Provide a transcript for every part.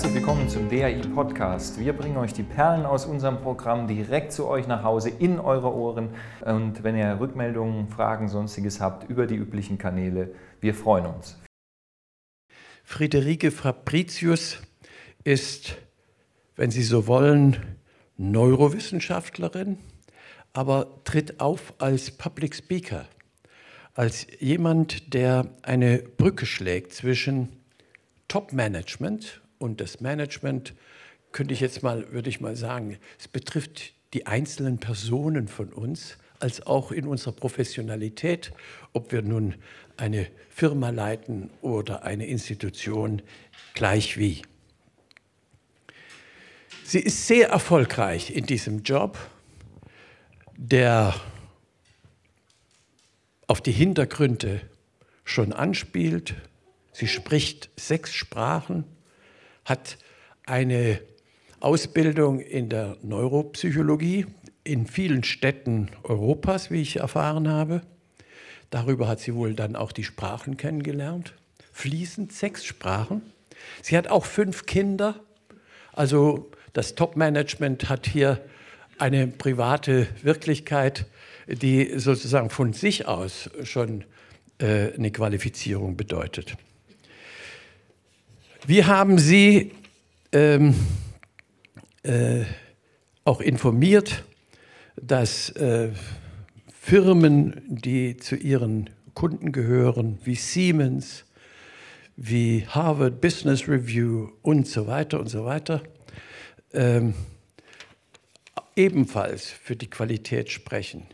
Herzlich willkommen zum DAI Podcast. Wir bringen euch die Perlen aus unserem Programm direkt zu euch nach Hause in eure Ohren. Und wenn ihr Rückmeldungen, Fragen, sonstiges habt, über die üblichen Kanäle, wir freuen uns. Friederike Fabricius ist, wenn Sie so wollen, Neurowissenschaftlerin, aber tritt auf als Public Speaker, als jemand, der eine Brücke schlägt zwischen Top-Management und das Management, könnte ich jetzt mal, würde ich mal sagen, es betrifft die einzelnen Personen von uns, als auch in unserer Professionalität, ob wir nun eine Firma leiten oder eine Institution, gleich wie. Sie ist sehr erfolgreich in diesem Job, der auf die Hintergründe schon anspielt, Sie spricht sechs Sprachen, hat eine Ausbildung in der Neuropsychologie in vielen Städten Europas, wie ich erfahren habe. Darüber hat sie wohl dann auch die Sprachen kennengelernt. Fließend sechs Sprachen. Sie hat auch fünf Kinder. Also das Top-Management hat hier eine private Wirklichkeit, die sozusagen von sich aus schon äh, eine Qualifizierung bedeutet. Wir haben Sie ähm, äh, auch informiert, dass äh, Firmen, die zu Ihren Kunden gehören, wie Siemens, wie Harvard Business Review und so weiter und so weiter, ähm, ebenfalls für die Qualität sprechen.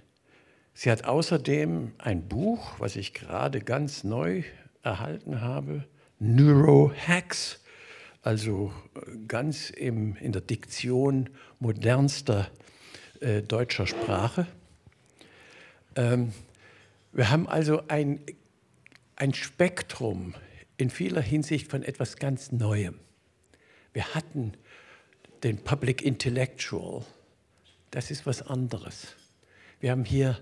Sie hat außerdem ein Buch, was ich gerade ganz neu erhalten habe, Neurohacks, also äh, ganz im, in der Diktion modernster äh, deutscher Sprache. Ähm, wir haben also ein, ein Spektrum in vieler Hinsicht von etwas ganz Neuem. Wir hatten den Public Intellectual, das ist was anderes. Wir haben hier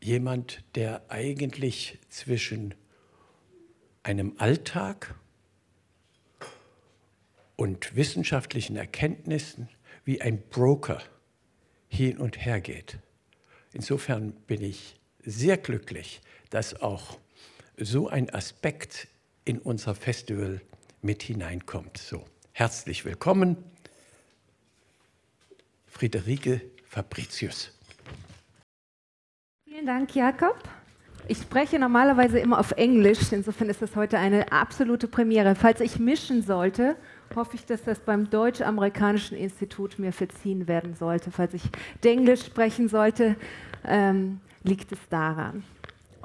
jemand, der eigentlich zwischen einem Alltag und wissenschaftlichen Erkenntnissen wie ein Broker hin und her geht. Insofern bin ich sehr glücklich, dass auch so ein Aspekt in unser Festival mit hineinkommt. So, herzlich willkommen, Friederike Fabricius. Vielen Dank, Jakob. Ich spreche normalerweise immer auf Englisch, insofern ist das heute eine absolute Premiere. Falls ich mischen sollte, hoffe ich, dass das beim Deutsch-Amerikanischen Institut mir verziehen werden sollte. Falls ich Englisch sprechen sollte, ähm, liegt es daran.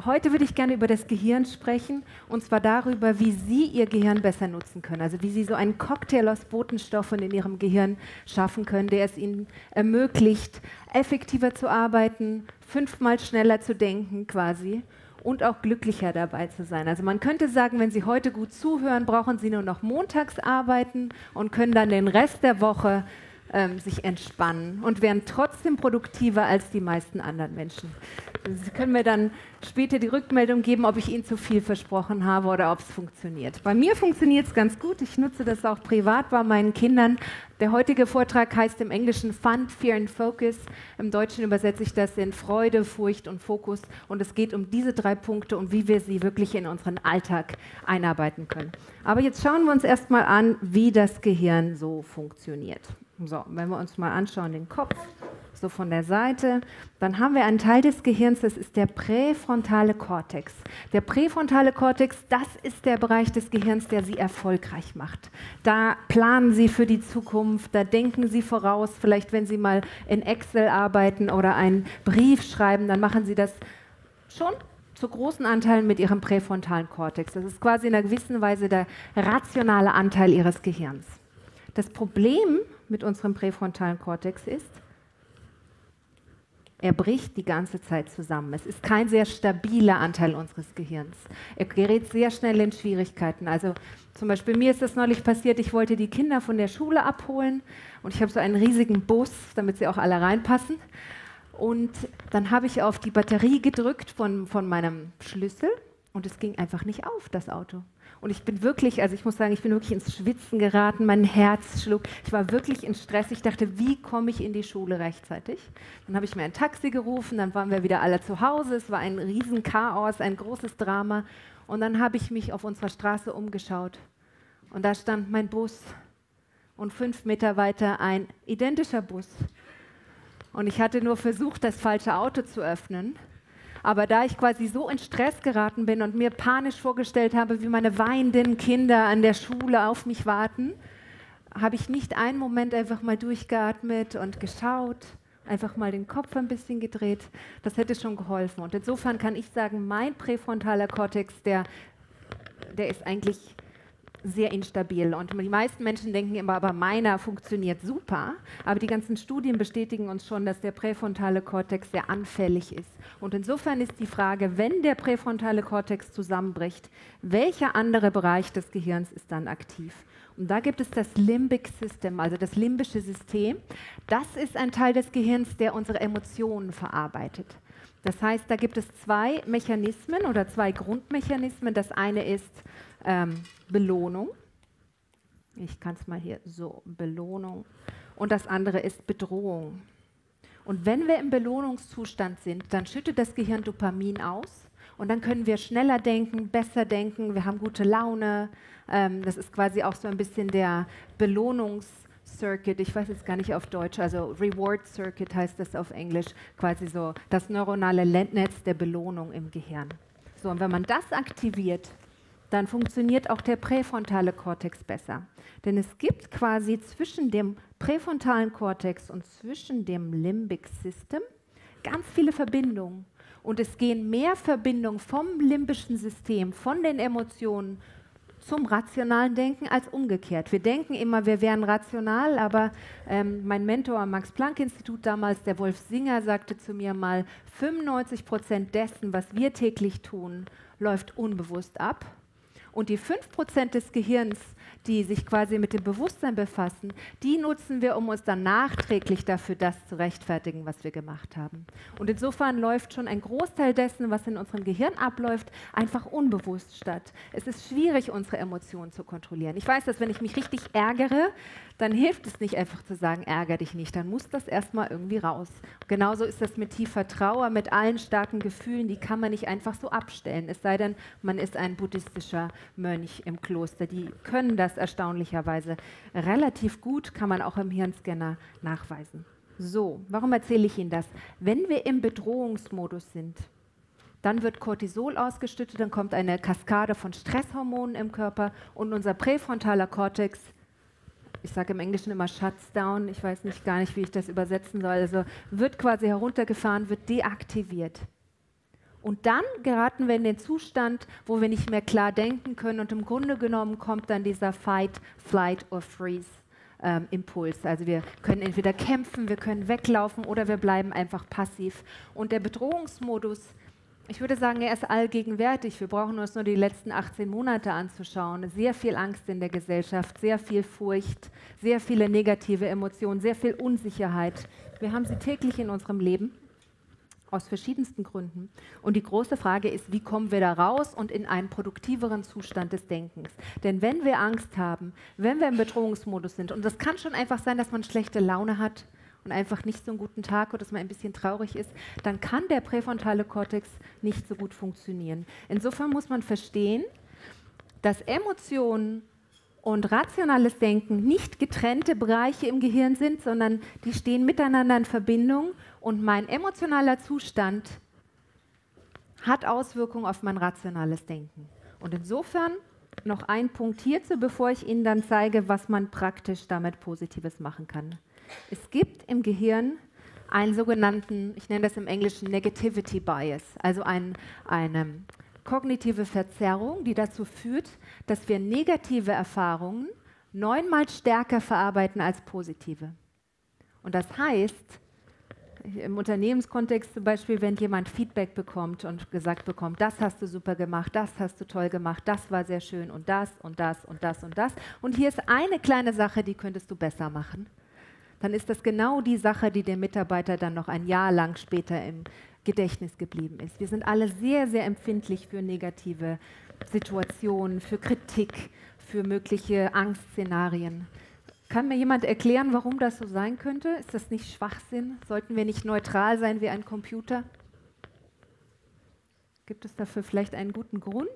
Heute würde ich gerne über das Gehirn sprechen und zwar darüber, wie Sie Ihr Gehirn besser nutzen können. Also wie Sie so einen Cocktail aus Botenstoffen in Ihrem Gehirn schaffen können, der es Ihnen ermöglicht, effektiver zu arbeiten, fünfmal schneller zu denken quasi und auch glücklicher dabei zu sein. Also man könnte sagen, wenn Sie heute gut zuhören, brauchen Sie nur noch montags arbeiten und können dann den Rest der Woche ähm, sich entspannen und werden trotzdem produktiver als die meisten anderen Menschen. Sie können mir dann später die Rückmeldung geben, ob ich Ihnen zu viel versprochen habe oder ob es funktioniert. Bei mir funktioniert es ganz gut. Ich nutze das auch privat bei meinen Kindern. Der heutige Vortrag heißt im Englischen Fun, Fear and Focus. Im Deutschen übersetze ich das in Freude, Furcht und Fokus. Und es geht um diese drei Punkte und wie wir sie wirklich in unseren Alltag einarbeiten können. Aber jetzt schauen wir uns erstmal an, wie das Gehirn so funktioniert. So, wenn wir uns mal anschauen, den Kopf so von der Seite. Dann haben wir einen Teil des Gehirns, das ist der präfrontale Kortex. Der präfrontale Kortex, das ist der Bereich des Gehirns, der Sie erfolgreich macht. Da planen Sie für die Zukunft, da denken Sie voraus. Vielleicht, wenn Sie mal in Excel arbeiten oder einen Brief schreiben, dann machen Sie das schon zu großen Anteilen mit Ihrem präfrontalen Kortex. Das ist quasi in einer gewissen Weise der rationale Anteil Ihres Gehirns. Das Problem mit unserem präfrontalen Kortex ist, er bricht die ganze Zeit zusammen. Es ist kein sehr stabiler Anteil unseres Gehirns. Er gerät sehr schnell in Schwierigkeiten. Also zum Beispiel mir ist das neulich passiert, ich wollte die Kinder von der Schule abholen und ich habe so einen riesigen Bus, damit sie auch alle reinpassen. Und dann habe ich auf die Batterie gedrückt von, von meinem Schlüssel und es ging einfach nicht auf, das Auto. Und ich bin wirklich, also ich muss sagen, ich bin wirklich ins Schwitzen geraten, mein Herz schlug. Ich war wirklich in Stress. Ich dachte, wie komme ich in die Schule rechtzeitig? Dann habe ich mir ein Taxi gerufen, dann waren wir wieder alle zu Hause. Es war ein Riesenchaos, ein großes Drama. Und dann habe ich mich auf unserer Straße umgeschaut. Und da stand mein Bus. Und fünf Meter weiter ein identischer Bus. Und ich hatte nur versucht, das falsche Auto zu öffnen. Aber da ich quasi so in Stress geraten bin und mir panisch vorgestellt habe, wie meine weinenden Kinder an der Schule auf mich warten, habe ich nicht einen Moment einfach mal durchgeatmet und geschaut, einfach mal den Kopf ein bisschen gedreht. Das hätte schon geholfen. Und insofern kann ich sagen, mein präfrontaler Kortex, der, der ist eigentlich sehr instabil. Und die meisten Menschen denken immer, aber meiner funktioniert super. Aber die ganzen Studien bestätigen uns schon, dass der präfrontale Kortex sehr anfällig ist. Und insofern ist die Frage, wenn der präfrontale Kortex zusammenbricht, welcher andere Bereich des Gehirns ist dann aktiv? Und da gibt es das Limbic System, also das limbische System. Das ist ein Teil des Gehirns, der unsere Emotionen verarbeitet. Das heißt, da gibt es zwei Mechanismen oder zwei Grundmechanismen. Das eine ist ähm, Belohnung. Ich kann es mal hier so, Belohnung. Und das andere ist Bedrohung. Und wenn wir im Belohnungszustand sind, dann schüttet das Gehirn Dopamin aus und dann können wir schneller denken, besser denken, wir haben gute Laune. Ähm, das ist quasi auch so ein bisschen der Belohnungscircuit, ich weiß jetzt gar nicht auf Deutsch, also Reward Circuit heißt das auf Englisch, quasi so das neuronale Netz der Belohnung im Gehirn. So, und wenn man das aktiviert, dann funktioniert auch der präfrontale Kortex besser. Denn es gibt quasi zwischen dem präfrontalen Kortex und zwischen dem Limbic System ganz viele Verbindungen. Und es gehen mehr Verbindungen vom limbischen System, von den Emotionen zum rationalen Denken als umgekehrt. Wir denken immer, wir wären rational, aber ähm, mein Mentor am Max-Planck-Institut damals, der Wolf Singer, sagte zu mir mal, 95 Prozent dessen, was wir täglich tun, läuft unbewusst ab und die 5% des Gehirns, die sich quasi mit dem Bewusstsein befassen, die nutzen wir, um uns dann nachträglich dafür das zu rechtfertigen, was wir gemacht haben. Und insofern läuft schon ein Großteil dessen, was in unserem Gehirn abläuft, einfach unbewusst statt. Es ist schwierig, unsere Emotionen zu kontrollieren. Ich weiß, dass wenn ich mich richtig ärgere, dann hilft es nicht einfach zu sagen, ärger dich nicht, dann muss das erstmal irgendwie raus. genauso ist das mit tiefer Trauer, mit allen starken Gefühlen, die kann man nicht einfach so abstellen, es sei denn, man ist ein buddhistischer Mönch im Kloster. Die können das erstaunlicherweise relativ gut, kann man auch im Hirnscanner nachweisen. So, warum erzähle ich Ihnen das? Wenn wir im Bedrohungsmodus sind, dann wird Cortisol ausgeschüttet, dann kommt eine Kaskade von Stresshormonen im Körper und unser präfrontaler Kortex ich sage im Englischen immer shuts down, ich weiß nicht gar nicht, wie ich das übersetzen soll, also wird quasi heruntergefahren, wird deaktiviert. Und dann geraten wir in den Zustand, wo wir nicht mehr klar denken können und im Grunde genommen kommt dann dieser Fight, Flight or Freeze. Ähm, Impuls. Also wir können entweder kämpfen, wir können weglaufen oder wir bleiben einfach passiv. Und der Bedrohungsmodus ich würde sagen, er ist allgegenwärtig. Wir brauchen uns nur die letzten 18 Monate anzuschauen. Sehr viel Angst in der Gesellschaft, sehr viel Furcht, sehr viele negative Emotionen, sehr viel Unsicherheit. Wir haben sie täglich in unserem Leben aus verschiedensten Gründen. Und die große Frage ist, wie kommen wir da raus und in einen produktiveren Zustand des Denkens? Denn wenn wir Angst haben, wenn wir im Bedrohungsmodus sind, und das kann schon einfach sein, dass man schlechte Laune hat, und einfach nicht so einen guten Tag oder dass man ein bisschen traurig ist, dann kann der präfrontale Kortex nicht so gut funktionieren. Insofern muss man verstehen, dass Emotionen und rationales Denken nicht getrennte Bereiche im Gehirn sind, sondern die stehen miteinander in Verbindung und mein emotionaler Zustand hat Auswirkungen auf mein rationales Denken. Und insofern noch ein Punkt hierzu, bevor ich Ihnen dann zeige, was man praktisch damit Positives machen kann. Es gibt im Gehirn einen sogenannten, ich nenne das im Englischen Negativity Bias, also ein, eine kognitive Verzerrung, die dazu führt, dass wir negative Erfahrungen neunmal stärker verarbeiten als positive. Und das heißt, im Unternehmenskontext zum Beispiel, wenn jemand Feedback bekommt und gesagt bekommt, das hast du super gemacht, das hast du toll gemacht, das war sehr schön und das und das und das und das. Und hier ist eine kleine Sache, die könntest du besser machen dann ist das genau die Sache, die der Mitarbeiter dann noch ein Jahr lang später im Gedächtnis geblieben ist. Wir sind alle sehr, sehr empfindlich für negative Situationen, für Kritik, für mögliche Angstszenarien. Kann mir jemand erklären, warum das so sein könnte? Ist das nicht Schwachsinn? Sollten wir nicht neutral sein wie ein Computer? Gibt es dafür vielleicht einen guten Grund?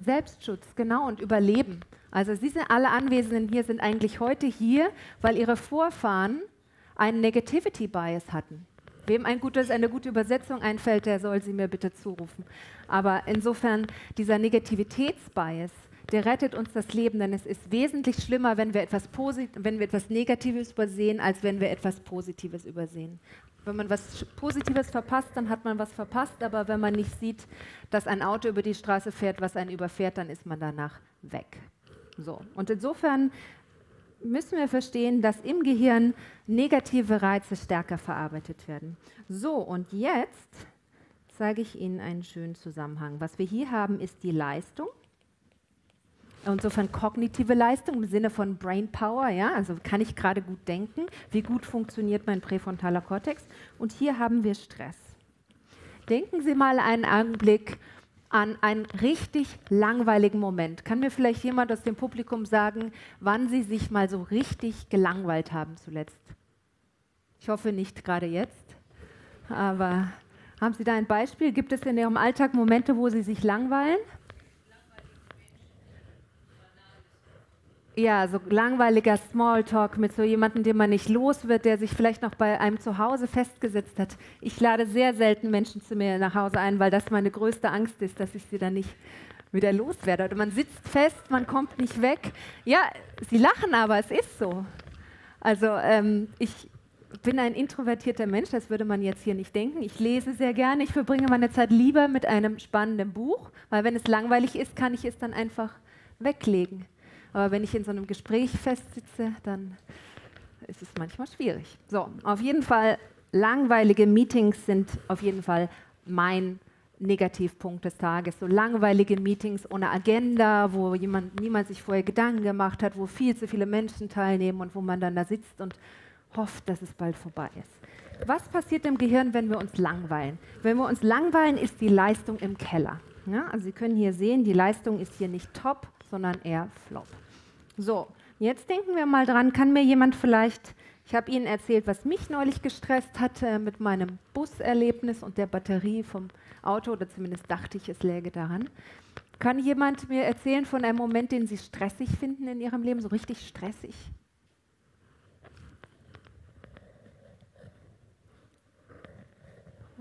Selbstschutz, genau, und Überleben. Also Sie sind alle Anwesenden hier, sind eigentlich heute hier, weil Ihre Vorfahren einen Negativity Bias hatten. Wem ein gutes, eine gute Übersetzung einfällt, der soll sie mir bitte zurufen. Aber insofern, dieser Negativitätsbias, der rettet uns das Leben, denn es ist wesentlich schlimmer, wenn wir etwas, Posit wenn wir etwas Negatives übersehen, als wenn wir etwas Positives übersehen. Wenn man was Positives verpasst, dann hat man was verpasst, aber wenn man nicht sieht, dass ein Auto über die Straße fährt, was einen überfährt, dann ist man danach weg. So. Und insofern müssen wir verstehen, dass im Gehirn negative Reize stärker verarbeitet werden. So, und jetzt zeige ich Ihnen einen schönen Zusammenhang. Was wir hier haben, ist die Leistung insofern kognitive Leistung im Sinne von Brain Power, ja, also kann ich gerade gut denken, wie gut funktioniert mein präfrontaler Kortex. Und hier haben wir Stress. Denken Sie mal einen Augenblick an einen richtig langweiligen Moment. Kann mir vielleicht jemand aus dem Publikum sagen, wann Sie sich mal so richtig gelangweilt haben zuletzt? Ich hoffe nicht gerade jetzt, aber haben Sie da ein Beispiel? Gibt es in Ihrem Alltag Momente, wo Sie sich langweilen? Ja, so langweiliger Smalltalk mit so jemandem, den man nicht los wird, der sich vielleicht noch bei einem zu Hause festgesetzt hat. Ich lade sehr selten Menschen zu mir nach Hause ein, weil das meine größte Angst ist, dass ich sie dann nicht wieder loswerde. Oder man sitzt fest, man kommt nicht weg. Ja, sie lachen, aber es ist so. Also ähm, ich bin ein introvertierter Mensch, das würde man jetzt hier nicht denken. Ich lese sehr gerne, ich verbringe meine Zeit lieber mit einem spannenden Buch, weil wenn es langweilig ist, kann ich es dann einfach weglegen. Aber wenn ich in so einem Gespräch festsitze, dann ist es manchmal schwierig. So, auf jeden Fall, langweilige Meetings sind auf jeden Fall mein Negativpunkt des Tages. So langweilige Meetings ohne Agenda, wo jemand, niemand sich vorher Gedanken gemacht hat, wo viel zu viele Menschen teilnehmen und wo man dann da sitzt und hofft, dass es bald vorbei ist. Was passiert im Gehirn, wenn wir uns langweilen? Wenn wir uns langweilen, ist die Leistung im Keller. Ja, also Sie können hier sehen, die Leistung ist hier nicht top, sondern eher flop. So, jetzt denken wir mal dran, kann mir jemand vielleicht, ich habe Ihnen erzählt, was mich neulich gestresst hatte mit meinem Buserlebnis und der Batterie vom Auto, oder zumindest dachte ich, es läge daran. Kann jemand mir erzählen von einem Moment, den Sie stressig finden in Ihrem Leben, so richtig stressig?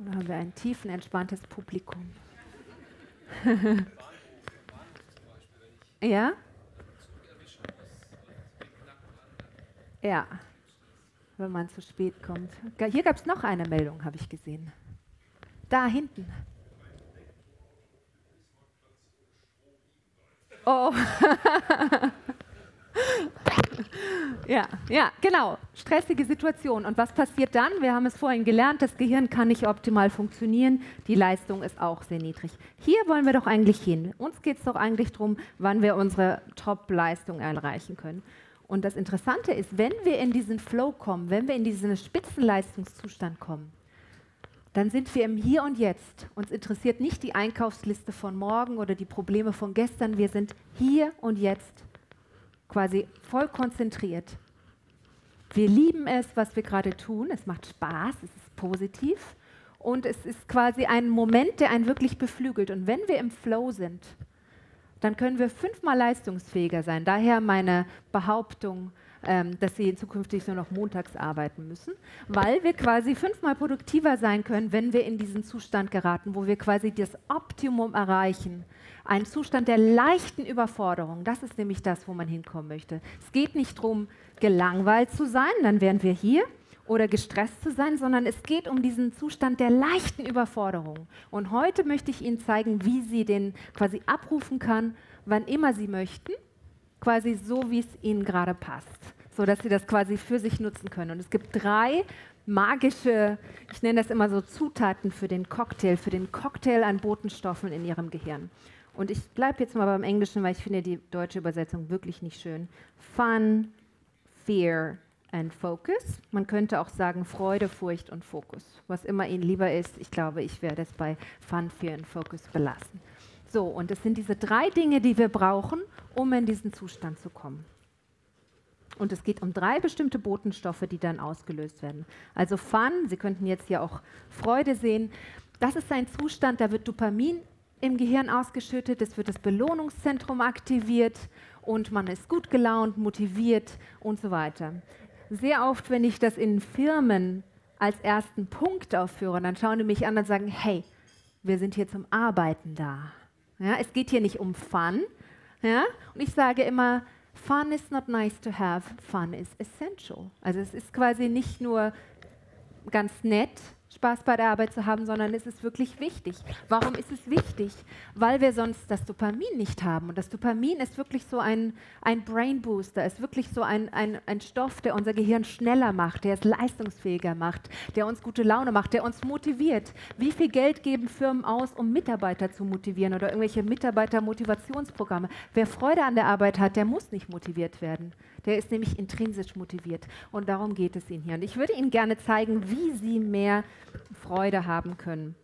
Oder haben wir ein tiefen, entspanntes Publikum? ja? Ja, wenn man zu spät kommt. Hier gab es noch eine Meldung, habe ich gesehen. Da hinten. Oh. ja, ja, genau. Stressige Situation. Und was passiert dann? Wir haben es vorhin gelernt, das Gehirn kann nicht optimal funktionieren, die Leistung ist auch sehr niedrig. Hier wollen wir doch eigentlich hin. Uns geht es doch eigentlich darum, wann wir unsere Top-Leistung erreichen können. Und das Interessante ist, wenn wir in diesen Flow kommen, wenn wir in diesen Spitzenleistungszustand kommen, dann sind wir im Hier und Jetzt. Uns interessiert nicht die Einkaufsliste von morgen oder die Probleme von gestern. Wir sind hier und jetzt quasi voll konzentriert. Wir lieben es, was wir gerade tun. Es macht Spaß, es ist positiv und es ist quasi ein Moment, der einen wirklich beflügelt. Und wenn wir im Flow sind, dann können wir fünfmal leistungsfähiger sein. Daher meine Behauptung, ähm, dass sie zukünftig nur noch montags arbeiten müssen, weil wir quasi fünfmal produktiver sein können, wenn wir in diesen Zustand geraten, wo wir quasi das Optimum erreichen. Ein Zustand der leichten Überforderung, das ist nämlich das, wo man hinkommen möchte. Es geht nicht darum, gelangweilt zu sein, dann wären wir hier, oder gestresst zu sein, sondern es geht um diesen Zustand der leichten Überforderung. Und heute möchte ich Ihnen zeigen, wie Sie den quasi abrufen kann, wann immer Sie möchten, quasi so, wie es Ihnen gerade passt, so dass Sie das quasi für sich nutzen können. Und es gibt drei magische, ich nenne das immer so Zutaten für den Cocktail, für den Cocktail an Botenstoffen in Ihrem Gehirn. Und ich bleibe jetzt mal beim Englischen, weil ich finde die deutsche Übersetzung wirklich nicht schön. Fun, Fear and Focus. Man könnte auch sagen Freude, Furcht und Fokus. Was immer Ihnen lieber ist, ich glaube, ich werde es bei Fun, Fear and Focus belassen. So, und es sind diese drei Dinge, die wir brauchen, um in diesen Zustand zu kommen. Und es geht um drei bestimmte Botenstoffe, die dann ausgelöst werden. Also Fun, Sie könnten jetzt hier auch Freude sehen. Das ist ein Zustand, da wird Dopamin im Gehirn ausgeschüttet, es wird das Belohnungszentrum aktiviert und man ist gut gelaunt, motiviert und so weiter. Sehr oft, wenn ich das in Firmen als ersten Punkt aufführe, dann schauen die mich an und sagen, hey, wir sind hier zum Arbeiten da. Ja, es geht hier nicht um Fun. Ja? Und ich sage immer, Fun is not nice to have, fun is essential. Also es ist quasi nicht nur ganz nett, Spaß bei der Arbeit zu haben, sondern es ist wirklich wichtig. Warum ist es wichtig? Weil wir sonst das Dopamin nicht haben. Und das Dopamin ist wirklich so ein, ein Brain Booster, ist wirklich so ein, ein, ein Stoff, der unser Gehirn schneller macht, der es leistungsfähiger macht, der uns gute Laune macht, der uns motiviert. Wie viel Geld geben Firmen aus, um Mitarbeiter zu motivieren oder irgendwelche Mitarbeitermotivationsprogramme? Wer Freude an der Arbeit hat, der muss nicht motiviert werden. Der ist nämlich intrinsisch motiviert. Und darum geht es Ihnen hier. Und ich würde Ihnen gerne zeigen, wie Sie mehr Freude haben können.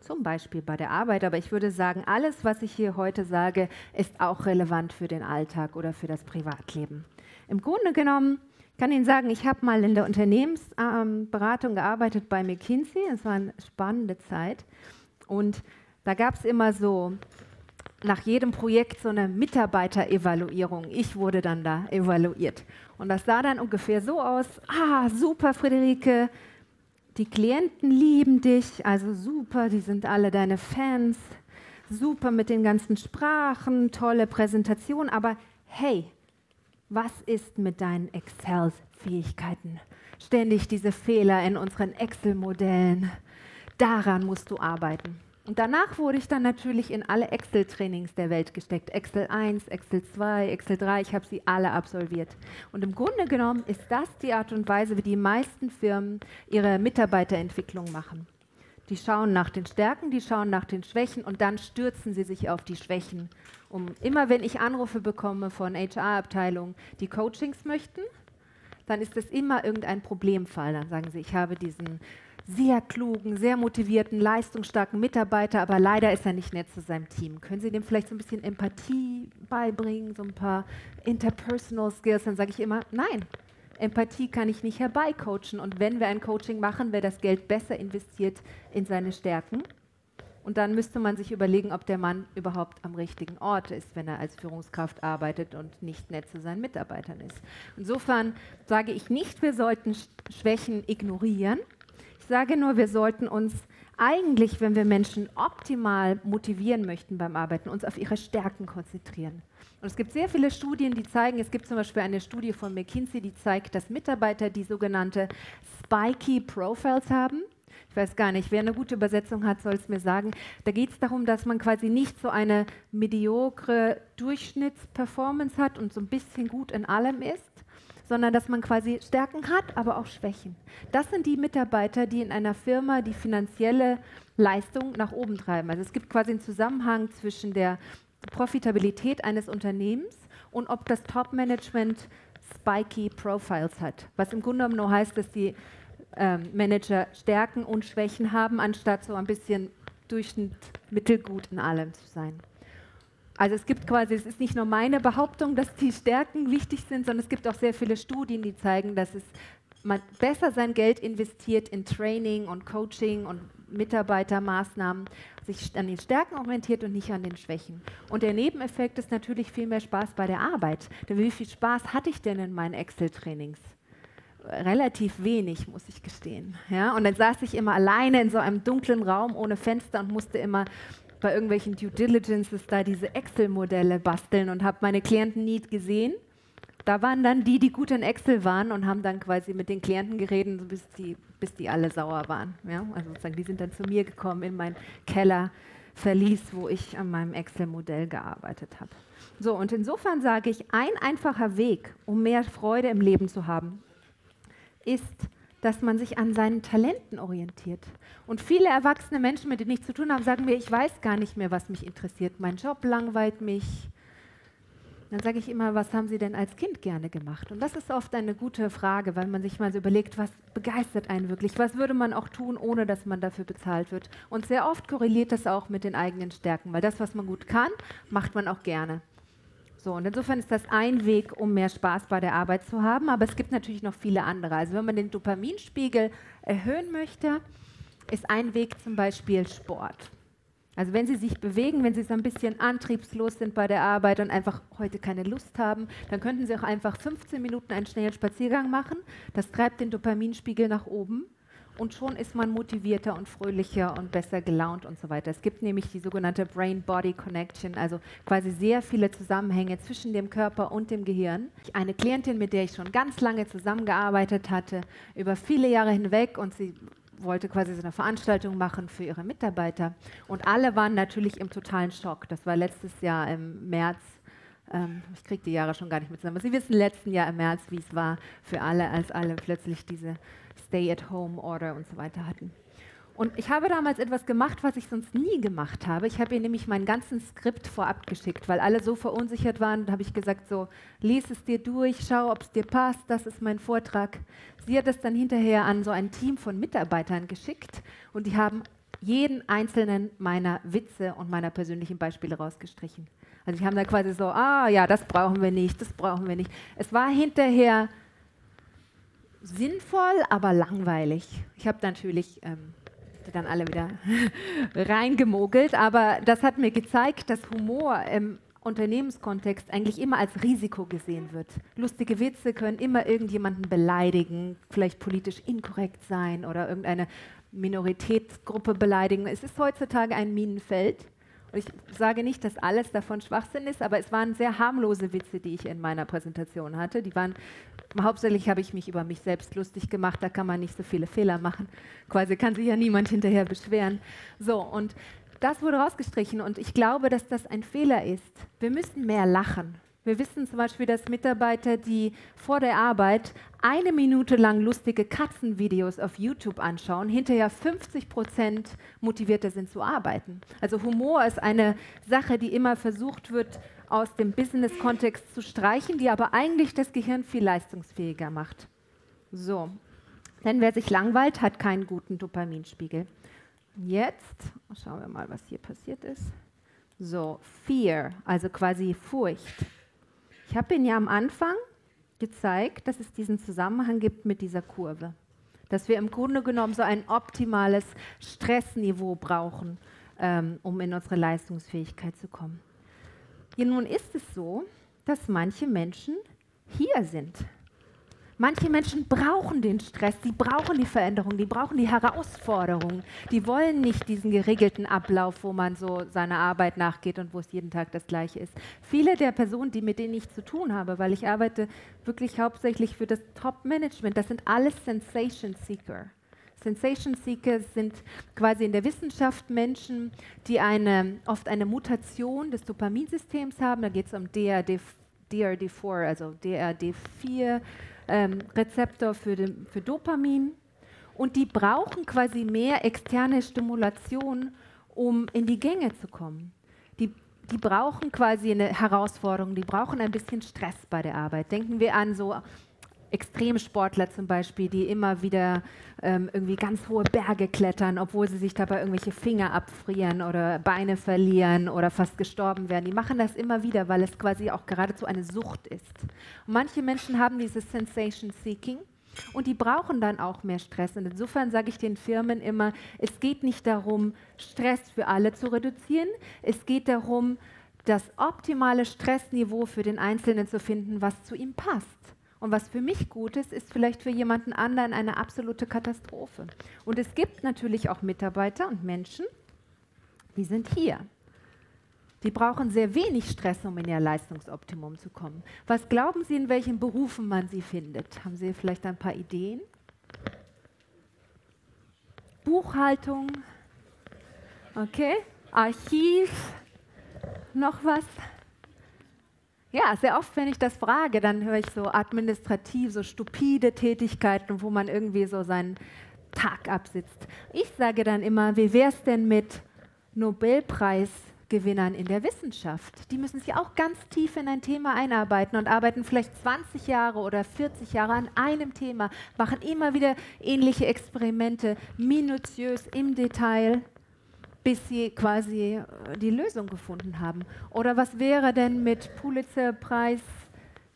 Zum Beispiel bei der Arbeit, aber ich würde sagen, alles, was ich hier heute sage, ist auch relevant für den Alltag oder für das Privatleben. Im Grunde genommen kann ich Ihnen sagen, ich habe mal in der Unternehmensberatung gearbeitet bei McKinsey. Es war eine spannende Zeit. Und da gab es immer so nach jedem Projekt so eine Mitarbeiterevaluierung. Ich wurde dann da evaluiert. Und das sah dann ungefähr so aus, ah, super, Friederike, die Klienten lieben dich, also super, die sind alle deine Fans, super mit den ganzen Sprachen, tolle Präsentation, aber hey, was ist mit deinen Excel-Fähigkeiten? Ständig diese Fehler in unseren Excel-Modellen. Daran musst du arbeiten. Und danach wurde ich dann natürlich in alle Excel-Trainings der Welt gesteckt. Excel 1, Excel 2, Excel 3, ich habe sie alle absolviert. Und im Grunde genommen ist das die Art und Weise, wie die meisten Firmen ihre Mitarbeiterentwicklung machen. Die schauen nach den Stärken, die schauen nach den Schwächen und dann stürzen sie sich auf die Schwächen. Um, immer wenn ich Anrufe bekomme von HR-Abteilungen, die Coachings möchten, dann ist das immer irgendein Problemfall. Dann sagen sie, ich habe diesen sehr klugen, sehr motivierten, leistungsstarken Mitarbeiter, aber leider ist er nicht nett zu seinem Team. Können Sie dem vielleicht so ein bisschen Empathie beibringen, so ein paar Interpersonal Skills? Dann sage ich immer, nein, Empathie kann ich nicht herbeicoachen. Und wenn wir ein Coaching machen, wäre das Geld besser investiert in seine Stärken. Und dann müsste man sich überlegen, ob der Mann überhaupt am richtigen Ort ist, wenn er als Führungskraft arbeitet und nicht nett zu seinen Mitarbeitern ist. Insofern sage ich nicht, wir sollten Schwächen ignorieren, sage nur, wir sollten uns eigentlich, wenn wir Menschen optimal motivieren möchten beim Arbeiten, uns auf ihre Stärken konzentrieren. Und es gibt sehr viele Studien, die zeigen, es gibt zum Beispiel eine Studie von McKinsey, die zeigt, dass Mitarbeiter, die sogenannte Spiky Profiles haben, ich weiß gar nicht, wer eine gute Übersetzung hat, soll es mir sagen. Da geht es darum, dass man quasi nicht so eine mediokre Durchschnittsperformance hat und so ein bisschen gut in allem ist, sondern dass man quasi Stärken hat, aber auch Schwächen. Das sind die Mitarbeiter, die in einer Firma die finanzielle Leistung nach oben treiben. Also es gibt quasi einen Zusammenhang zwischen der Profitabilität eines Unternehmens und ob das Top-Management spiky Profiles hat. Was im Grunde genommen nur heißt, dass die ähm, Manager Stärken und Schwächen haben, anstatt so ein bisschen Durchschnitt mittelgut in allem zu sein. Also es gibt quasi, es ist nicht nur meine Behauptung, dass die Stärken wichtig sind, sondern es gibt auch sehr viele Studien, die zeigen, dass es man besser sein Geld investiert in Training und Coaching und Mitarbeitermaßnahmen, sich an den Stärken orientiert und nicht an den Schwächen. Und der Nebeneffekt ist natürlich viel mehr Spaß bei der Arbeit. Denn wie viel Spaß hatte ich denn in meinen Excel-Trainings? Relativ wenig, muss ich gestehen. Ja? Und dann saß ich immer alleine in so einem dunklen Raum ohne Fenster und musste immer bei irgendwelchen Due Diligences da diese Excel-Modelle basteln und habe meine Klienten nie gesehen. Da waren dann die, die gut in Excel waren und haben dann quasi mit den Klienten geredet, bis die, bis die alle sauer waren. Ja? Also sozusagen, die sind dann zu mir gekommen in meinen Keller, verließ, wo ich an meinem Excel-Modell gearbeitet habe. So, und insofern sage ich, ein einfacher Weg, um mehr Freude im Leben zu haben, ist, dass man sich an seinen Talenten orientiert. Und viele erwachsene Menschen, mit denen ich zu tun habe, sagen mir, ich weiß gar nicht mehr, was mich interessiert. Mein Job langweilt mich. Dann sage ich immer, was haben Sie denn als Kind gerne gemacht? Und das ist oft eine gute Frage, weil man sich mal so überlegt, was begeistert einen wirklich? Was würde man auch tun, ohne dass man dafür bezahlt wird? Und sehr oft korreliert das auch mit den eigenen Stärken, weil das, was man gut kann, macht man auch gerne. So, und insofern ist das ein Weg, um mehr Spaß bei der Arbeit zu haben, aber es gibt natürlich noch viele andere. Also wenn man den Dopaminspiegel erhöhen möchte, ist ein Weg zum Beispiel Sport. Also wenn Sie sich bewegen, wenn Sie so ein bisschen antriebslos sind bei der Arbeit und einfach heute keine Lust haben, dann könnten Sie auch einfach 15 Minuten einen schnellen Spaziergang machen. Das treibt den Dopaminspiegel nach oben und schon ist man motivierter und fröhlicher und besser gelaunt und so weiter. Es gibt nämlich die sogenannte Brain-Body Connection, also quasi sehr viele Zusammenhänge zwischen dem Körper und dem Gehirn. Eine Klientin, mit der ich schon ganz lange zusammengearbeitet hatte, über viele Jahre hinweg und sie wollte quasi so eine Veranstaltung machen für ihre Mitarbeiter. Und alle waren natürlich im totalen Schock. Das war letztes Jahr im März. Ähm, ich kriege die Jahre schon gar nicht mehr zusammen. Aber Sie wissen letzten Jahr im März, wie es war für alle, als alle plötzlich diese Stay-at-Home-Order und so weiter hatten. Und ich habe damals etwas gemacht, was ich sonst nie gemacht habe. Ich habe ihr nämlich meinen ganzen Skript vorab geschickt, weil alle so verunsichert waren. Da habe ich gesagt, so, lies es dir durch, schau, ob es dir passt, das ist mein Vortrag. Sie hat es dann hinterher an so ein Team von Mitarbeitern geschickt und die haben jeden einzelnen meiner Witze und meiner persönlichen Beispiele rausgestrichen. Also die haben da quasi so, ah ja, das brauchen wir nicht, das brauchen wir nicht. Es war hinterher sinnvoll, aber langweilig. Ich habe natürlich ähm, dann alle wieder reingemogelt. Aber das hat mir gezeigt, dass Humor im Unternehmenskontext eigentlich immer als Risiko gesehen wird. Lustige Witze können immer irgendjemanden beleidigen, vielleicht politisch inkorrekt sein oder irgendeine Minoritätsgruppe beleidigen. Es ist heutzutage ein Minenfeld. Und ich sage nicht, dass alles davon Schwachsinn ist, aber es waren sehr harmlose Witze, die ich in meiner Präsentation hatte. Die waren hauptsächlich habe ich mich über mich selbst lustig gemacht, da kann man nicht so viele Fehler machen. Quasi kann sich ja niemand hinterher beschweren. So, und das wurde rausgestrichen und ich glaube, dass das ein Fehler ist. Wir müssen mehr lachen. Wir wissen zum Beispiel, dass Mitarbeiter, die vor der Arbeit eine Minute lang lustige Katzenvideos auf YouTube anschauen, hinterher 50 Prozent motivierter sind zu arbeiten. Also Humor ist eine Sache, die immer versucht wird, aus dem Business-Kontext zu streichen, die aber eigentlich das Gehirn viel leistungsfähiger macht. So, denn wer sich langweilt, hat keinen guten Dopaminspiegel. Jetzt schauen wir mal, was hier passiert ist. So, Fear, also quasi Furcht. Ich habe Ihnen ja am Anfang gezeigt, dass es diesen Zusammenhang gibt mit dieser Kurve. Dass wir im Grunde genommen so ein optimales Stressniveau brauchen, ähm, um in unsere Leistungsfähigkeit zu kommen. Ja, nun ist es so, dass manche Menschen hier sind. Manche Menschen brauchen den Stress, die brauchen die Veränderung, die brauchen die Herausforderung. Die wollen nicht diesen geregelten Ablauf, wo man so seiner Arbeit nachgeht und wo es jeden Tag das Gleiche ist. Viele der Personen, die mit denen ich zu tun habe, weil ich arbeite wirklich hauptsächlich für das Top-Management, das sind alles Sensation Seeker. Sensation Seekers sind quasi in der Wissenschaft Menschen, die eine, oft eine Mutation des Dopaminsystems haben. Da geht es um DRD, DRD4, also DRD4 ähm, für, für Dopamin. Und die brauchen quasi mehr externe Stimulation, um in die Gänge zu kommen. Die, die brauchen quasi eine Herausforderung, die brauchen ein bisschen Stress bei der Arbeit. Denken wir an so Extremsportler zum Beispiel, die immer wieder ähm, irgendwie ganz hohe Berge klettern, obwohl sie sich dabei irgendwelche Finger abfrieren oder Beine verlieren oder fast gestorben werden. Die machen das immer wieder, weil es quasi auch geradezu eine Sucht ist. Und manche Menschen haben dieses Sensation Seeking. Und die brauchen dann auch mehr Stress. Und insofern sage ich den Firmen immer, es geht nicht darum, Stress für alle zu reduzieren. Es geht darum, das optimale Stressniveau für den Einzelnen zu finden, was zu ihm passt. Und was für mich gut ist, ist vielleicht für jemanden anderen eine absolute Katastrophe. Und es gibt natürlich auch Mitarbeiter und Menschen, die sind hier. Die brauchen sehr wenig Stress, um in ihr Leistungsoptimum zu kommen. Was glauben Sie, in welchen Berufen man sie findet? Haben Sie vielleicht ein paar Ideen? Buchhaltung, okay, Archiv, noch was? Ja, sehr oft, wenn ich das frage, dann höre ich so administrativ, so stupide Tätigkeiten, wo man irgendwie so seinen Tag absitzt. Ich sage dann immer, wie wäre es denn mit Nobelpreis Nobelpreisgewinnern in der Wissenschaft. Die müssen sich auch ganz tief in ein Thema einarbeiten und arbeiten vielleicht 20 Jahre oder 40 Jahre an einem Thema, machen immer wieder ähnliche Experimente, minutiös im Detail, bis sie quasi äh, die Lösung gefunden haben. Oder was wäre denn mit Pulitzer-Preis?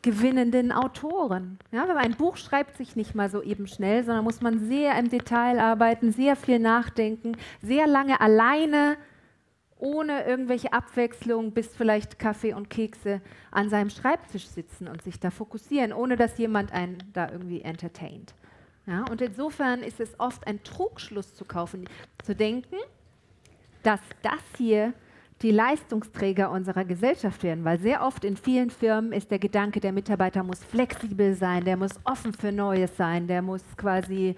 gewinnenden Autoren. Ja, ein Buch schreibt sich nicht mal so eben schnell, sondern muss man sehr im Detail arbeiten, sehr viel nachdenken, sehr lange alleine, ohne irgendwelche Abwechslung, bis vielleicht Kaffee und Kekse an seinem Schreibtisch sitzen und sich da fokussieren, ohne dass jemand einen da irgendwie entertaint. Ja, und insofern ist es oft ein Trugschluss zu kaufen, zu denken, dass das hier die Leistungsträger unserer Gesellschaft werden, weil sehr oft in vielen Firmen ist der Gedanke, der Mitarbeiter muss flexibel sein, der muss offen für Neues sein, der muss quasi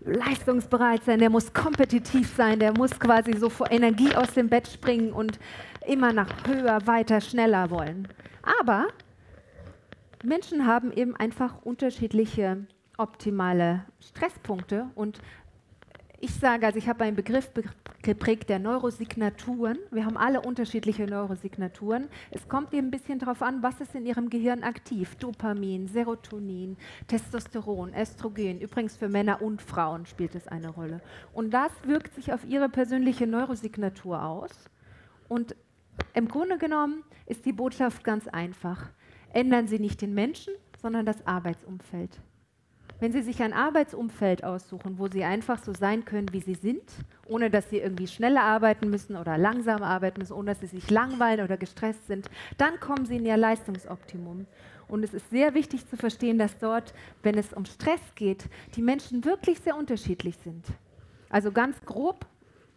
leistungsbereit sein, der muss kompetitiv sein, der muss quasi so vor Energie aus dem Bett springen und immer nach höher, weiter, schneller wollen. Aber Menschen haben eben einfach unterschiedliche optimale Stresspunkte und ich sage, also ich habe einen Begriff geprägt der Neurosignaturen. Wir haben alle unterschiedliche Neurosignaturen. Es kommt eben ein bisschen darauf an, was ist in Ihrem Gehirn aktiv. Dopamin, Serotonin, Testosteron, Östrogen. Übrigens für Männer und Frauen spielt es eine Rolle. Und das wirkt sich auf Ihre persönliche Neurosignatur aus. Und im Grunde genommen ist die Botschaft ganz einfach. Ändern Sie nicht den Menschen, sondern das Arbeitsumfeld. Wenn Sie sich ein Arbeitsumfeld aussuchen, wo Sie einfach so sein können, wie Sie sind, ohne dass Sie irgendwie schneller arbeiten müssen oder langsam arbeiten müssen, ohne dass Sie sich langweilen oder gestresst sind, dann kommen Sie in Ihr Leistungsoptimum. Und es ist sehr wichtig zu verstehen, dass dort, wenn es um Stress geht, die Menschen wirklich sehr unterschiedlich sind. Also ganz grob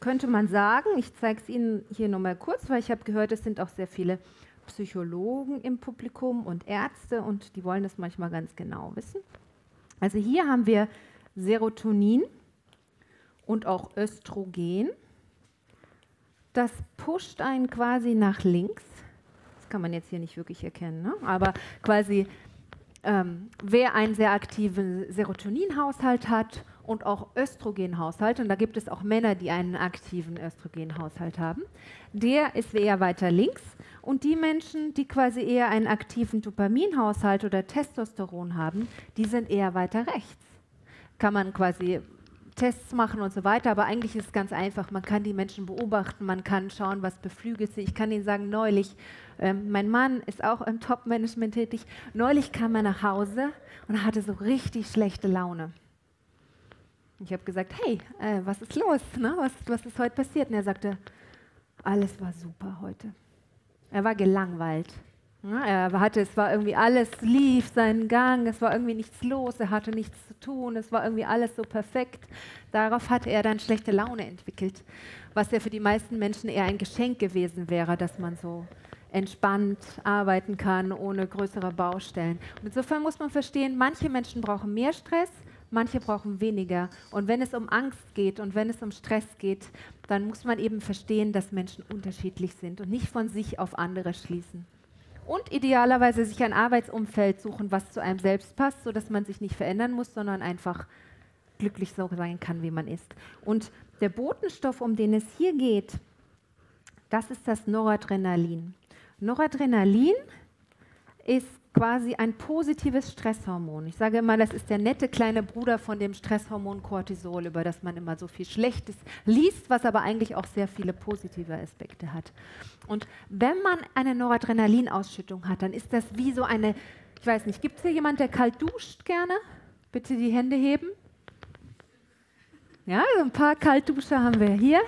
könnte man sagen, ich zeige es Ihnen hier nochmal kurz, weil ich habe gehört, es sind auch sehr viele Psychologen im Publikum und Ärzte und die wollen das manchmal ganz genau wissen. Also hier haben wir Serotonin und auch Östrogen. Das pusht einen quasi nach links. Das kann man jetzt hier nicht wirklich erkennen, ne? aber quasi ähm, wer einen sehr aktiven Serotoninhaushalt hat und auch Östrogenhaushalt, und da gibt es auch Männer, die einen aktiven Östrogenhaushalt haben, der ist eher weiter links. Und die Menschen, die quasi eher einen aktiven Dopaminhaushalt oder Testosteron haben, die sind eher weiter rechts. Kann man quasi Tests machen und so weiter, aber eigentlich ist es ganz einfach. Man kann die Menschen beobachten, man kann schauen, was beflügelt sie. Ich kann Ihnen sagen, neulich, ähm, mein Mann ist auch im Top-Management tätig, neulich kam er nach Hause und hatte so richtig schlechte Laune. Ich habe gesagt, hey, äh, was ist los? Ne? Was, was ist heute passiert? Und er sagte, alles war super heute. Er war gelangweilt. Ja, er hatte, es war irgendwie alles lief seinen Gang, es war irgendwie nichts los, er hatte nichts zu tun, es war irgendwie alles so perfekt. Darauf hatte er dann schlechte Laune entwickelt, was ja für die meisten Menschen eher ein Geschenk gewesen wäre, dass man so entspannt arbeiten kann, ohne größere Baustellen. Und insofern muss man verstehen, manche Menschen brauchen mehr Stress, manche brauchen weniger. Und wenn es um Angst geht und wenn es um Stress geht, dann muss man eben verstehen, dass Menschen unterschiedlich sind und nicht von sich auf andere schließen. Und idealerweise sich ein Arbeitsumfeld suchen, was zu einem selbst passt, sodass man sich nicht verändern muss, sondern einfach glücklich so sein kann, wie man ist. Und der Botenstoff, um den es hier geht, das ist das Noradrenalin. Noradrenalin ist quasi ein positives Stresshormon. Ich sage immer, das ist der nette kleine Bruder von dem Stresshormon Cortisol, über das man immer so viel Schlechtes liest, was aber eigentlich auch sehr viele positive Aspekte hat. Und wenn man eine Noradrenalinausschüttung hat, dann ist das wie so eine, ich weiß nicht, gibt es hier jemand, der kalt duscht gerne? Bitte die Hände heben. Ja, so ein paar Kaltduscher haben wir hier.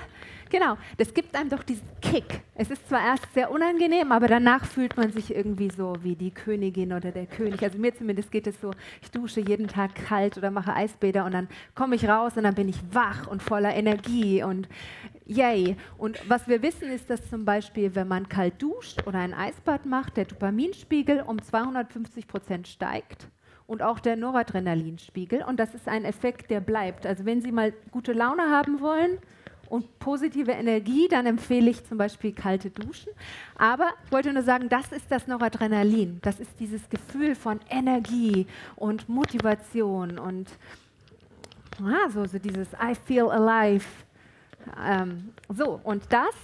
Genau, das gibt einem doch diesen Kick. Es ist zwar erst sehr unangenehm, aber danach fühlt man sich irgendwie so wie die Königin oder der König. Also mir zumindest geht es so, ich dusche jeden Tag kalt oder mache Eisbäder und dann komme ich raus und dann bin ich wach und voller Energie und yay. Und was wir wissen ist, dass zum Beispiel, wenn man kalt duscht oder ein Eisbad macht, der Dopaminspiegel um 250 Prozent steigt und auch der Noradrenalinspiegel. Und das ist ein Effekt, der bleibt. Also wenn Sie mal gute Laune haben wollen, und positive Energie, dann empfehle ich zum Beispiel kalte Duschen. Aber ich wollte nur sagen, das ist das Noradrenalin. Das ist dieses Gefühl von Energie und Motivation und ah, so, so dieses I feel alive. Ähm, so, und das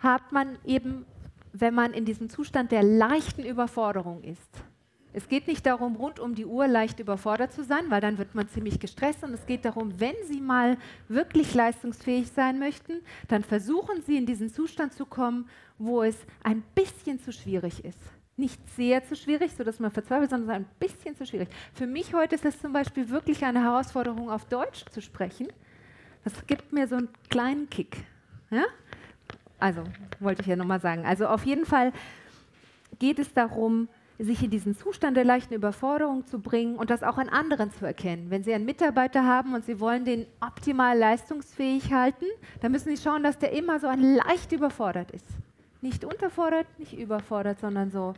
hat man eben, wenn man in diesem Zustand der leichten Überforderung ist. Es geht nicht darum, rund um die Uhr leicht überfordert zu sein, weil dann wird man ziemlich gestresst. Und es geht darum, wenn Sie mal wirklich leistungsfähig sein möchten, dann versuchen Sie in diesen Zustand zu kommen, wo es ein bisschen zu schwierig ist. Nicht sehr zu schwierig, sodass man verzweifelt, sondern ein bisschen zu schwierig. Für mich heute ist es zum Beispiel wirklich eine Herausforderung, auf Deutsch zu sprechen. Das gibt mir so einen kleinen Kick. Ja? Also, wollte ich ja nochmal sagen. Also auf jeden Fall geht es darum, sich in diesen Zustand der leichten Überforderung zu bringen und das auch an anderen zu erkennen. Wenn Sie einen Mitarbeiter haben und Sie wollen den optimal leistungsfähig halten, dann müssen Sie schauen, dass der immer so ein leicht überfordert ist. Nicht unterfordert, nicht überfordert, sondern so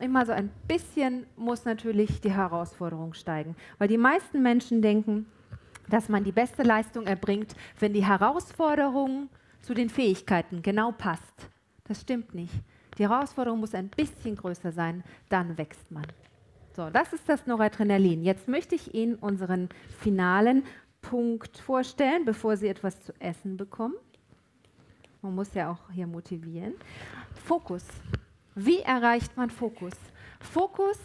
immer so ein bisschen muss natürlich die Herausforderung steigen. Weil die meisten Menschen denken, dass man die beste Leistung erbringt, wenn die Herausforderung zu den Fähigkeiten genau passt. Das stimmt nicht. Die Herausforderung muss ein bisschen größer sein, dann wächst man. So, das ist das Noradrenalin. Jetzt möchte ich Ihnen unseren finalen Punkt vorstellen, bevor Sie etwas zu essen bekommen. Man muss ja auch hier motivieren. Fokus. Wie erreicht man Fokus? Fokus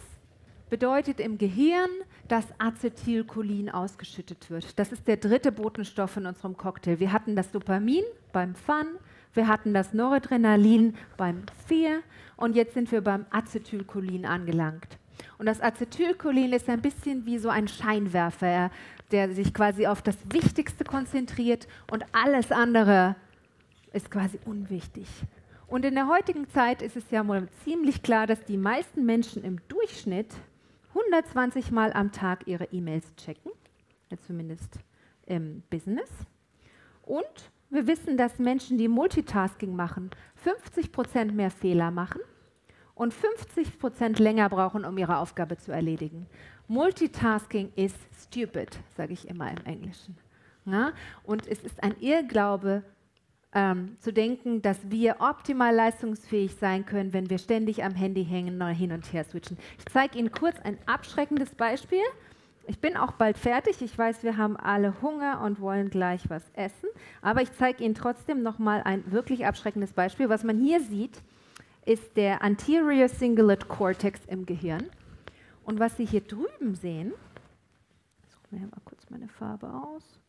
bedeutet im Gehirn, dass Acetylcholin ausgeschüttet wird. Das ist der dritte Botenstoff in unserem Cocktail. Wir hatten das Dopamin beim Fun, wir hatten das Noradrenalin beim Fear und jetzt sind wir beim Acetylcholin angelangt. Und das Acetylcholin ist ein bisschen wie so ein Scheinwerfer, der sich quasi auf das Wichtigste konzentriert und alles andere ist quasi unwichtig. Und in der heutigen Zeit ist es ja wohl ziemlich klar, dass die meisten Menschen im Durchschnitt 120 Mal am Tag ihre E-Mails checken, zumindest im Business. Und wir wissen, dass Menschen, die Multitasking machen, 50 Prozent mehr Fehler machen und 50 Prozent länger brauchen, um ihre Aufgabe zu erledigen. Multitasking ist stupid, sage ich immer im Englischen. Ja? Und es ist ein Irrglaube, ähm, zu denken, dass wir optimal leistungsfähig sein können, wenn wir ständig am Handy hängen und hin und her switchen. Ich zeige Ihnen kurz ein abschreckendes Beispiel. Ich bin auch bald fertig. Ich weiß, wir haben alle Hunger und wollen gleich was essen. Aber ich zeige Ihnen trotzdem nochmal ein wirklich abschreckendes Beispiel. Was man hier sieht, ist der Anterior Cingulate Cortex im Gehirn. Und was Sie hier drüben sehen, ich suche mir mal kurz meine Farbe aus.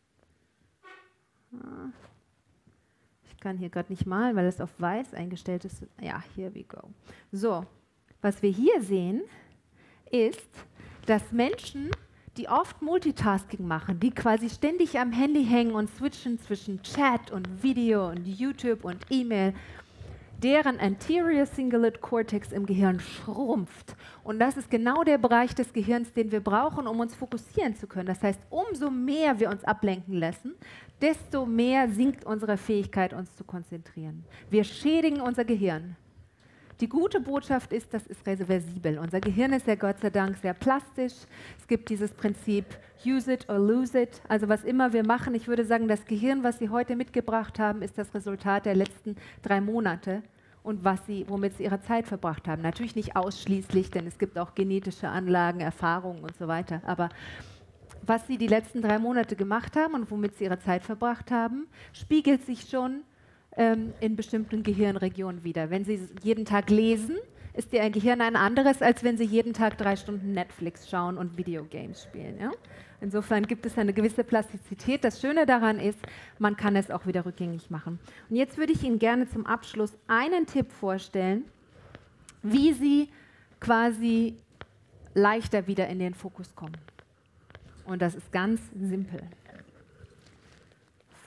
Ah, ich kann hier gerade nicht malen, weil es auf weiß eingestellt ist. Ja, here we go. So, was wir hier sehen, ist, dass Menschen die oft Multitasking machen, die quasi ständig am Handy hängen und switchen zwischen Chat und Video und YouTube und E-Mail, deren Anterior Cingulate Cortex im Gehirn schrumpft. Und das ist genau der Bereich des Gehirns, den wir brauchen, um uns fokussieren zu können. Das heißt, umso mehr wir uns ablenken lassen, desto mehr sinkt unsere Fähigkeit, uns zu konzentrieren. Wir schädigen unser Gehirn. Die gute Botschaft ist, das ist reversibel. Unser Gehirn ist ja Gott sei Dank sehr plastisch. Es gibt dieses Prinzip use it or lose it. Also was immer wir machen, ich würde sagen, das Gehirn, was Sie heute mitgebracht haben, ist das Resultat der letzten drei Monate und was sie, womit sie ihre Zeit verbracht haben. Natürlich nicht ausschließlich, denn es gibt auch genetische Anlagen, Erfahrungen und so weiter. Aber was sie die letzten drei Monate gemacht haben und womit sie ihre Zeit verbracht haben, spiegelt sich schon ähm, in bestimmten Gehirnregionen wieder. Wenn Sie jeden Tag lesen, ist Ihr Gehirn ein anderes, als wenn Sie jeden Tag drei Stunden Netflix schauen und Videogames spielen. Ja? Insofern gibt es eine gewisse Plastizität. Das Schöne daran ist, man kann es auch wieder rückgängig machen. Und jetzt würde ich Ihnen gerne zum Abschluss einen Tipp vorstellen, wie Sie quasi leichter wieder in den Fokus kommen. Und das ist ganz simpel.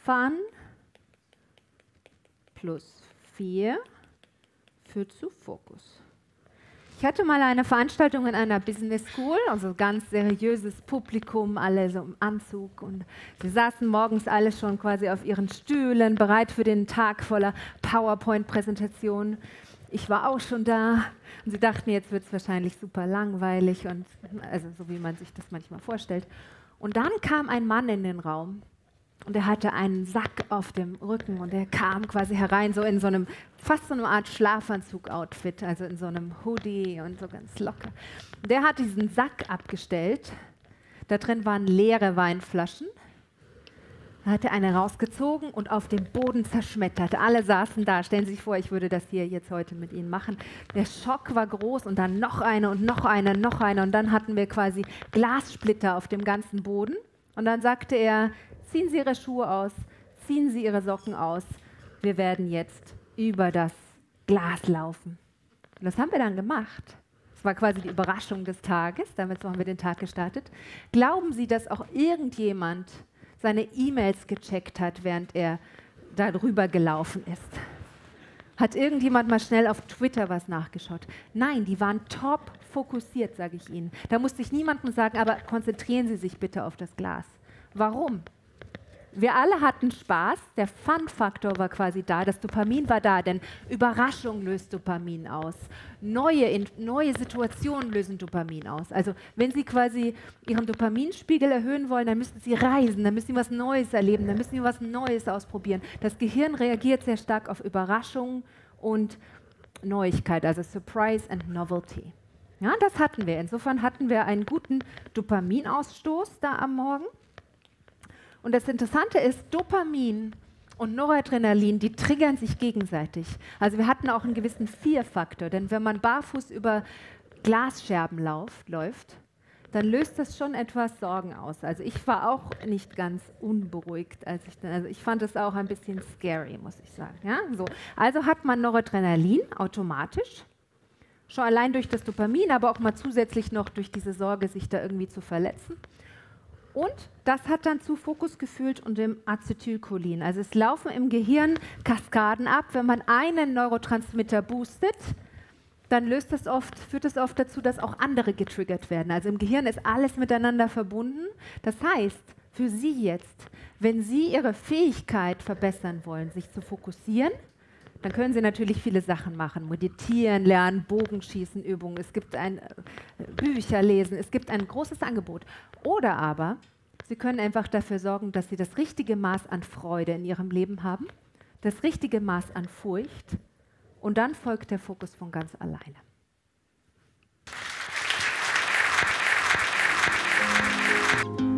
Fun plus 4 führt zu Fokus. Ich hatte mal eine Veranstaltung in einer Business School, also ganz seriöses Publikum, alle so im Anzug und sie saßen morgens alle schon quasi auf ihren Stühlen, bereit für den Tag voller PowerPoint-Präsentationen. Ich war auch schon da und sie dachten, jetzt wird es wahrscheinlich super langweilig und also so wie man sich das manchmal vorstellt. Und dann kam ein Mann in den Raum und er hatte einen Sack auf dem Rücken und er kam quasi herein, so in so einem, fast so einer Art Schlafanzug-Outfit, also in so einem Hoodie und so ganz locker. Der hat diesen Sack abgestellt. Da drin waren leere Weinflaschen. Dann hat er eine rausgezogen und auf dem Boden zerschmettert. Alle saßen da. Stellen Sie sich vor, ich würde das hier jetzt heute mit Ihnen machen. Der Schock war groß und dann noch eine und noch eine, noch eine. Und dann hatten wir quasi Glassplitter auf dem ganzen Boden. Und dann sagte er, ziehen Sie Ihre Schuhe aus, ziehen Sie Ihre Socken aus. Wir werden jetzt über das Glas laufen. Und das haben wir dann gemacht. Das war quasi die Überraschung des Tages. Damit haben wir den Tag gestartet. Glauben Sie, dass auch irgendjemand seine E-Mails gecheckt hat, während er darüber gelaufen ist. Hat irgendjemand mal schnell auf Twitter was nachgeschaut? Nein, die waren top fokussiert, sage ich Ihnen. Da musste ich niemandem sagen, aber konzentrieren Sie sich bitte auf das Glas. Warum? Wir alle hatten Spaß, der Fun-Faktor war quasi da, das Dopamin war da, denn Überraschung löst Dopamin aus. Neue, neue Situationen lösen Dopamin aus. Also wenn Sie quasi Ihren Dopaminspiegel erhöhen wollen, dann müssen Sie reisen, dann müssen Sie was Neues erleben, dann müssen Sie was Neues ausprobieren. Das Gehirn reagiert sehr stark auf Überraschung und Neuigkeit, also Surprise and Novelty. Ja, das hatten wir. Insofern hatten wir einen guten Dopaminausstoß da am Morgen. Und das Interessante ist, Dopamin und Noradrenalin, die triggern sich gegenseitig. Also wir hatten auch einen gewissen Vier-Faktor, denn wenn man barfuß über Glasscherben lauft, läuft, dann löst das schon etwas Sorgen aus. Also ich war auch nicht ganz unberuhigt, als ich dann, also ich fand es auch ein bisschen scary, muss ich sagen. Ja? So. Also hat man Noradrenalin automatisch, schon allein durch das Dopamin, aber auch mal zusätzlich noch durch diese Sorge, sich da irgendwie zu verletzen. Und das hat dann zu Fokus gefühlt und dem Acetylcholin. Also es laufen im Gehirn Kaskaden ab. Wenn man einen Neurotransmitter boostet, dann löst das oft, führt das oft dazu, dass auch andere getriggert werden. Also im Gehirn ist alles miteinander verbunden. Das heißt, für Sie jetzt, wenn Sie Ihre Fähigkeit verbessern wollen, sich zu fokussieren, dann können Sie natürlich viele Sachen machen. Meditieren, lernen, Bogenschießen, Übungen. Es gibt ein äh, Bücher lesen. Es gibt ein großes Angebot. Oder aber Sie können einfach dafür sorgen, dass Sie das richtige Maß an Freude in Ihrem Leben haben, das richtige Maß an Furcht. Und dann folgt der Fokus von ganz alleine. Musik